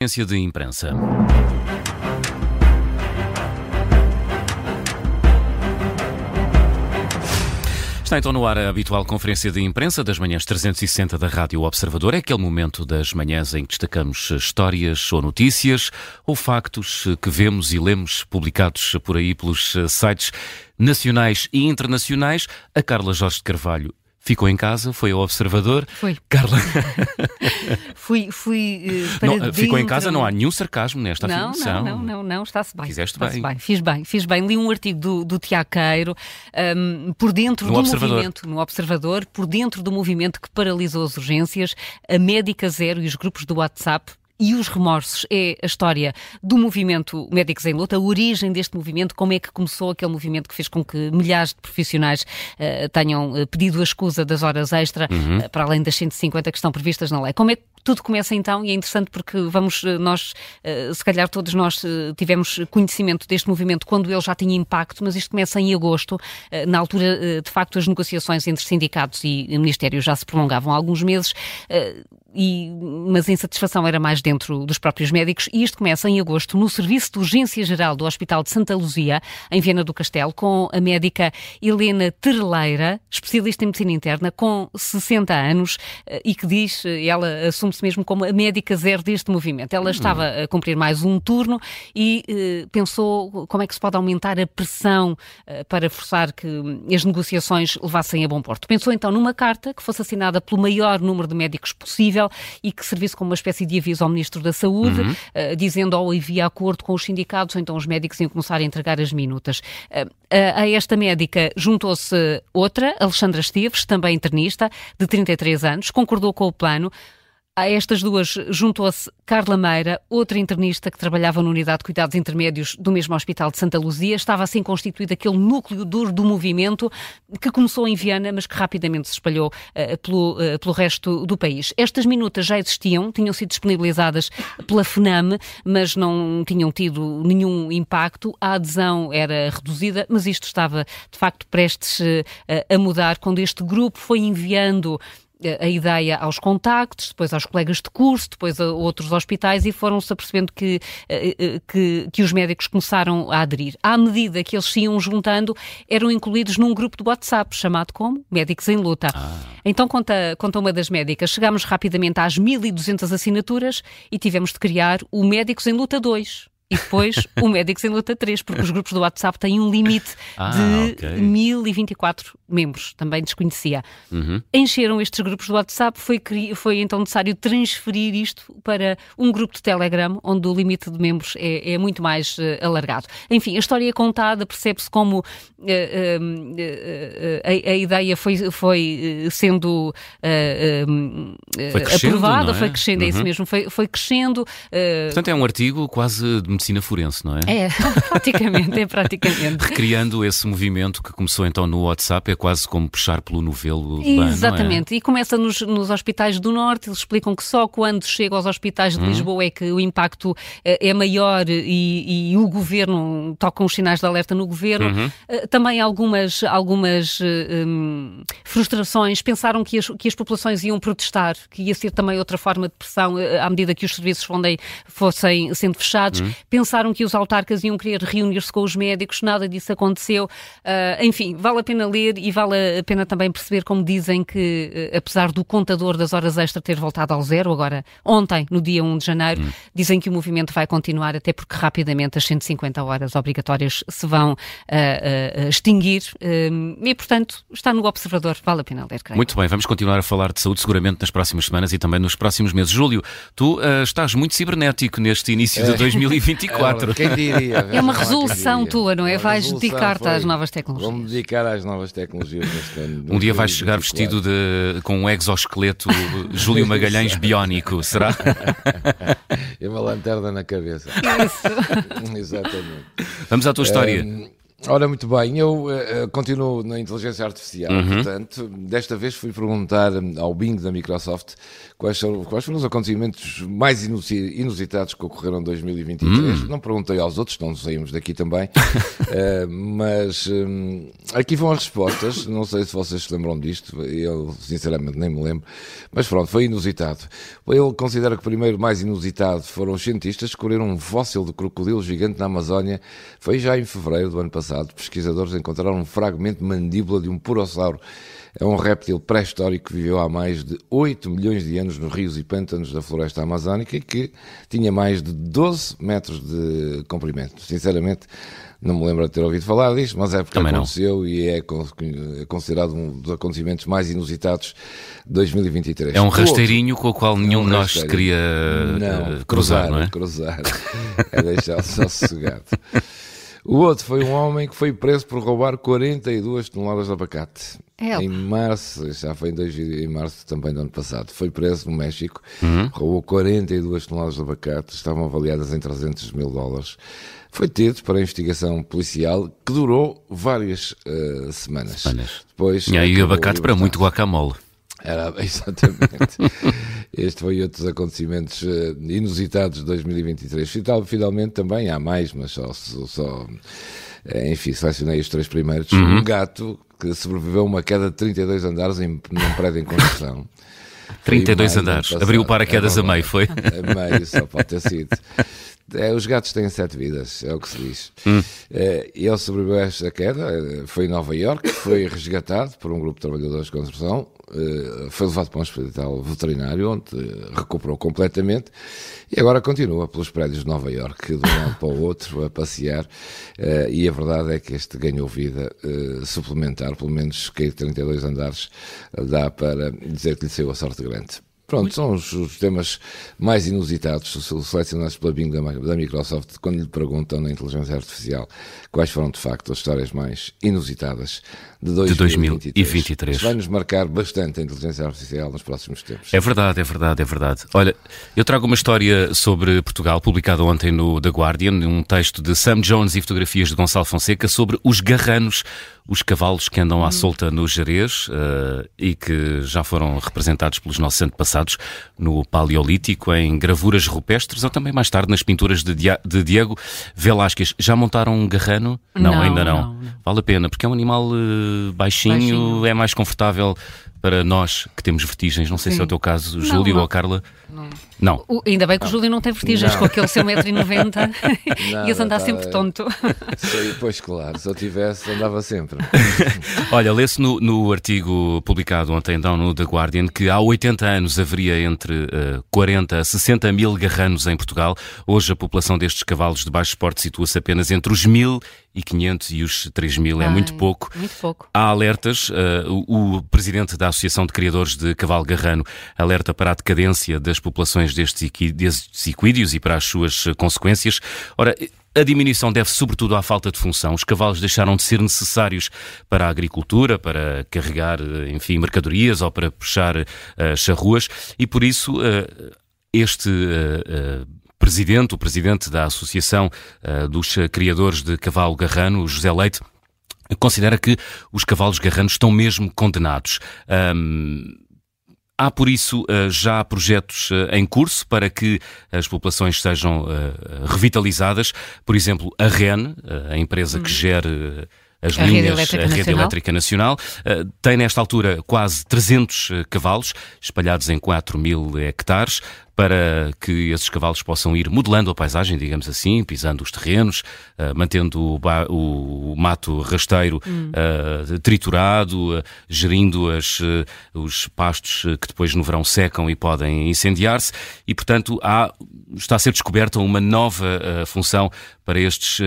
Conferência de imprensa. Está então no ar a habitual conferência de imprensa das manhãs 360 da Rádio Observador. É aquele momento das manhãs em que destacamos histórias ou notícias ou factos que vemos e lemos publicados por aí pelos sites nacionais e internacionais. A Carla Jorge de Carvalho Ficou em casa, foi ao observador. Foi. Carla. fui fui uh, não, dentro... Ficou em casa, não há nenhum sarcasmo nesta não, afirmação. Não, não, não, não, está-se bem. Fizeste está bem. bem. Fiz bem, fiz bem. Li um artigo do, do Tiaqueiro um, por dentro no do observador. movimento, no Observador, por dentro do movimento que paralisou as urgências, a Médica Zero e os grupos do WhatsApp e os remorsos é a história do movimento Médicos em Luta, a origem deste movimento, como é que começou aquele movimento que fez com que milhares de profissionais uh, tenham uh, pedido a escusa das horas extra, Uhum. uh, para além das 150 que estão previstas na lei. Como é tudo começa então e é interessante porque vamos, nós, se calhar todos nós tivemos conhecimento deste movimento quando ele já tinha impacto, mas isto começa em agosto, na altura, de facto, as negociações entre sindicatos e ministérios já se prolongavam há alguns meses, e, mas a insatisfação era mais dentro dos próprios médicos e isto começa em agosto no Serviço de Urgência Geral do Hospital de Santa Luzia, em Viana do Castelo, com a médica Helena Terleira, especialista em medicina interna, com 60 anos e que diz, ela mesmo como a médica zero deste movimento. Ela estava a cumprir mais um turno e uh, pensou como é que se pode aumentar a pressão uh, para forçar que as negociações levassem a bom porto. Pensou então numa carta que fosse assinada pelo maior número de médicos possível e que servisse como uma espécie de aviso ao Ministro da Saúde, Uhum. uh, dizendo ou havia acordo com os sindicatos ou então os médicos iam começar a entregar as minutas. a esta médica juntou-se outra, Alexandra Esteves, também internista, de 33 anos, concordou com o plano. A estas duas juntou-se Carla Meira, outra internista que trabalhava na unidade de cuidados intermédios do mesmo Hospital de Santa Luzia. Estava assim constituído aquele núcleo duro do movimento que começou em Viana, mas que rapidamente se espalhou uh, pelo, uh, pelo resto do país. Estas minutas já existiam, tinham sido disponibilizadas pela FNAM, mas não tinham tido nenhum impacto. A adesão era reduzida, mas isto estava de facto prestes uh, a mudar quando este grupo foi enviando a ideia aos contactos, depois aos colegas de curso, depois a outros hospitais e foram-se apercebendo que, que, que, os médicos começaram a aderir. À medida que eles se iam juntando, eram incluídos num grupo de WhatsApp chamado como Médicos em Luta. Ah. Então, conta, conta uma das médicas, chegámos rapidamente às 1.200 assinaturas e tivemos de criar o Médicos em Luta 2 e depois o Médicos em Luta 3, porque os grupos do WhatsApp têm um limite Ah, de ok. 1024 membros, também desconhecia. Uhum. Encheram estes grupos do WhatsApp, foi, foi então necessário transferir isto para um grupo de Telegram, onde o limite de membros é, é muito mais eh, alargado. Enfim, a história é contada, percebe-se como eh, eh, a, a ideia foi, foi sendo Foi aprovada, é? foi crescendo, é isso Uhum. mesmo, foi, foi crescendo. Portanto, é um artigo quase medicina forense, não é? é, praticamente, é praticamente. Criando esse movimento que começou então no WhatsApp, é quase como puxar pelo novelo é? Exatamente, e começa nos, nos hospitais do Norte, eles explicam que só quando chega aos hospitais de Lisboa é que o impacto eh, é maior e, e o governo toca os sinais de alerta no governo. Uhum. Eh, Também algumas, algumas eh, hum, frustrações, pensaram que as, que as populações iam protestar, que ia ser também outra forma de pressão à medida que os serviços fossem, fossem sendo fechados. Uhum. Pensaram que os autarcas iam querer reunir-se com os médicos, nada disso aconteceu. Ah, enfim, vale a pena ler e vale a pena também perceber como dizem que, eh, apesar do contador das horas extra ter voltado ao zero, agora ontem, no dia 1 de janeiro, dizem que o movimento vai continuar, até porque rapidamente as 150 horas obrigatórias se vão ah, extinguir. Hum, e, portanto, está no observador, vale a pena ler, creio. Muito bem, vamos continuar a falar de saúde seguramente nas próximas semanas e também nos próximos meses. Júlio, tu estás muito cibernético neste início de 2024. É, quem diria? É uma resolução tua, não é? Uma Vais dedicar-te às novas tecnologias. Vou-me dedicar às novas tecnologias neste ano. Um dia vais chegar 2024. vestido de, com um exoesqueleto Júlio Magalhães biónico, será? E uma lanterna na cabeça. Isso. Exatamente. Vamos à tua história. Hum, Ora, muito bem, eu uh, continuo na inteligência artificial, uhum. portanto, desta vez fui perguntar ao Bing da Microsoft quais, são, quais foram os acontecimentos mais inusitados que ocorreram em 2023. Uhum. Não perguntei aos outros, não saímos daqui também, uh, mas um, aqui vão as respostas. Não sei se vocês se lembram disto, eu sinceramente nem me lembro, mas pronto, foi inusitado. Ele considera que o primeiro mais inusitado foram os cientistas que descobriram um fóssil de crocodilo gigante na Amazónia. Foi já em fevereiro do ano passado passado, pesquisadores encontraram um fragmento de mandíbula de um purossauro. É um réptil pré-histórico que viveu há mais de 8 milhões de anos nos rios e pântanos da floresta amazónica e que tinha mais de 12 metros de comprimento. Sinceramente, não me lembro de ter ouvido falar disto, mas é porque Também aconteceu não. e é, é considerado um dos acontecimentos mais inusitados de 2023. É um rasteirinho com o qual nenhum de nós queria não, cruzar, cruzar, não é? Cruzar, é deixar só sossegado. O outro foi um homem que foi preso por roubar 42 toneladas de abacate. É. Em março, já foi em, dois, em março também do ano passado, foi preso no México, uhum. roubou 42 toneladas de abacate, estavam avaliadas em 300 mil dólares. Foi tido para a investigação policial que durou várias uh, semanas. semanas. Depois, e aí abacate para muito guacamole. Era, exatamente. Este foi outros acontecimentos uh, inusitados de 2023. Finalmente também há mais, mas só, só eh, enfim, selecionei os três primeiros. Uhum. Um gato que sobreviveu a uma queda de 32 andares em, num prédio em construção. 32 andares. Abriu o paraquedas é, a meio, foi? A meio, só pode ter sido. É, os gatos têm sete vidas, é o que se diz. Hum. É, ele sobreviveu a esta queda, foi em Nova York, foi resgatado por um grupo de trabalhadores de construção, foi levado para um hospital veterinário, onde recuperou completamente, e agora continua pelos prédios de Nova York, de um lado para o outro, a passear, é, e a verdade é que este ganhou vida suplementar, pelo menos cair 32 andares, dá para dizer que lhe saiu a sorte grande. Pronto, são os, os, temas mais inusitados selecionados pela Bing da, da, Microsoft quando lhe perguntam na inteligência artificial quais foram de facto as histórias mais inusitadas de, 2023. de 2023. Vai-nos marcar bastante a inteligência artificial nos próximos tempos. É verdade, é verdade, é verdade. Olha, eu trago uma história sobre Portugal, publicada ontem no The Guardian, um texto de Sam Jones e fotografias de Gonçalo Fonseca sobre os garranos os cavalos que andam à hum. solta no Jerez uh, e que já foram representados pelos nossos antepassados no Paleolítico, em gravuras rupestres ou também mais tarde nas pinturas de, Dia de Diego Velásquez. Já montaram um garrano? Não, não ainda não. Não, não. Vale a pena, porque é um animal uh, baixinho, baixinho, é mais confortável para nós que temos vertigens. Não sei Sim. se é o teu caso, Júlio ou Carla. Não. Não. O, ainda bem que não. o Júlio não tem vertigens não. com aquele seu 1,90m e esse andar sempre tonto. Sei, pois claro, se eu tivesse, andava sempre. Olha, lê-se no, no, artigo publicado ontem então no The Guardian que há 80 anos haveria entre uh, 40 a 60 mil garranos em Portugal. Hoje a população destes cavalos de baixo esporte situa-se apenas entre os mil e 500 e os 3 mil. É muito pouco. Muito pouco. Há alertas. Uh, o, o presidente da Associação de Criadores de Cavalo Garrano alerta para a decadência das populações destes equídeos e para as suas consequências. Ora, a diminuição deve sobretudo à falta de função. Os cavalos deixaram de ser necessários para a agricultura, para carregar, enfim, mercadorias ou para puxar uh, charruas e por isso uh, este uh, presidente, o presidente da Associação dos Criadores de Cavalo Garrano, José Leite, considera que os cavalos garranos estão mesmo condenados. Há, por isso, eh, já projetos eh, em curso para que as populações sejam eh, revitalizadas. Por exemplo, a REN, a empresa que hum. gera as a linhas, rede a Rede Nacional, Elétrica Nacional tem nesta altura quase 300 cavalos, espalhados em 4 mil hectares para que esses cavalos possam ir modelando a paisagem, digamos assim, pisando os terrenos, uh, mantendo o, o, mato rasteiro hum. uh, triturado, uh, gerindo as, os pastos que depois no verão secam e podem incendiar-se, e portanto há, está a ser descoberta uma nova função para estes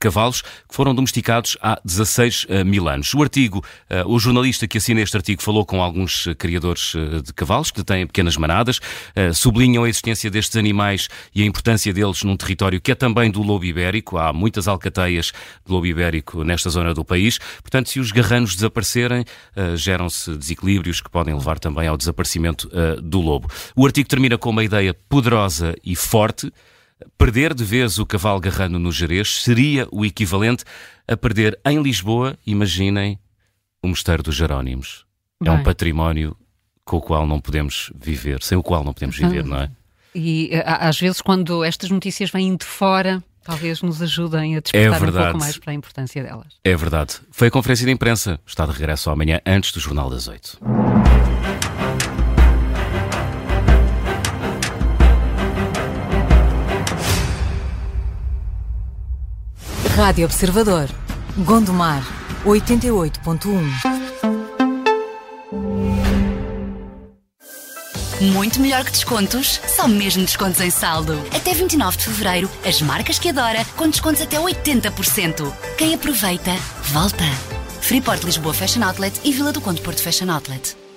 cavalos que foram domesticados há 16 mil anos. O artigo, o jornalista que assina este artigo falou com alguns criadores de cavalos que têm pequenas manadas, sublinha sublinham a existência destes animais e a importância deles num território que é também do lobo ibérico. Há muitas alcateias de lobo ibérico nesta zona do país. Portanto, se os garranos desaparecerem, uh, geram-se desequilíbrios que podem levar também ao desaparecimento uh, do lobo. O artigo termina com uma ideia poderosa e forte Perder de vez o cavalo garrano no Jerez seria o equivalente a perder em Lisboa, imaginem, o Mosteiro dos Jerónimos. Bem. É um património com o qual não podemos viver, sem o qual não podemos viver, não é? E às vezes, quando estas notícias vêm de fora, talvez nos ajudem a despertar é um pouco mais para a importância delas. É verdade. Foi a conferência de imprensa. Está de regresso amanhã, antes do Jornal das Oito. Rádio Observador. Gondomar, 88.1. Muito melhor que descontos, só mesmo descontos em saldo. Até 29 de fevereiro, as marcas que adora, com descontos até 80%. Quem aproveita, volta. Freeport Lisboa Fashion Outlet e Vila do Conde Porto Fashion Outlet.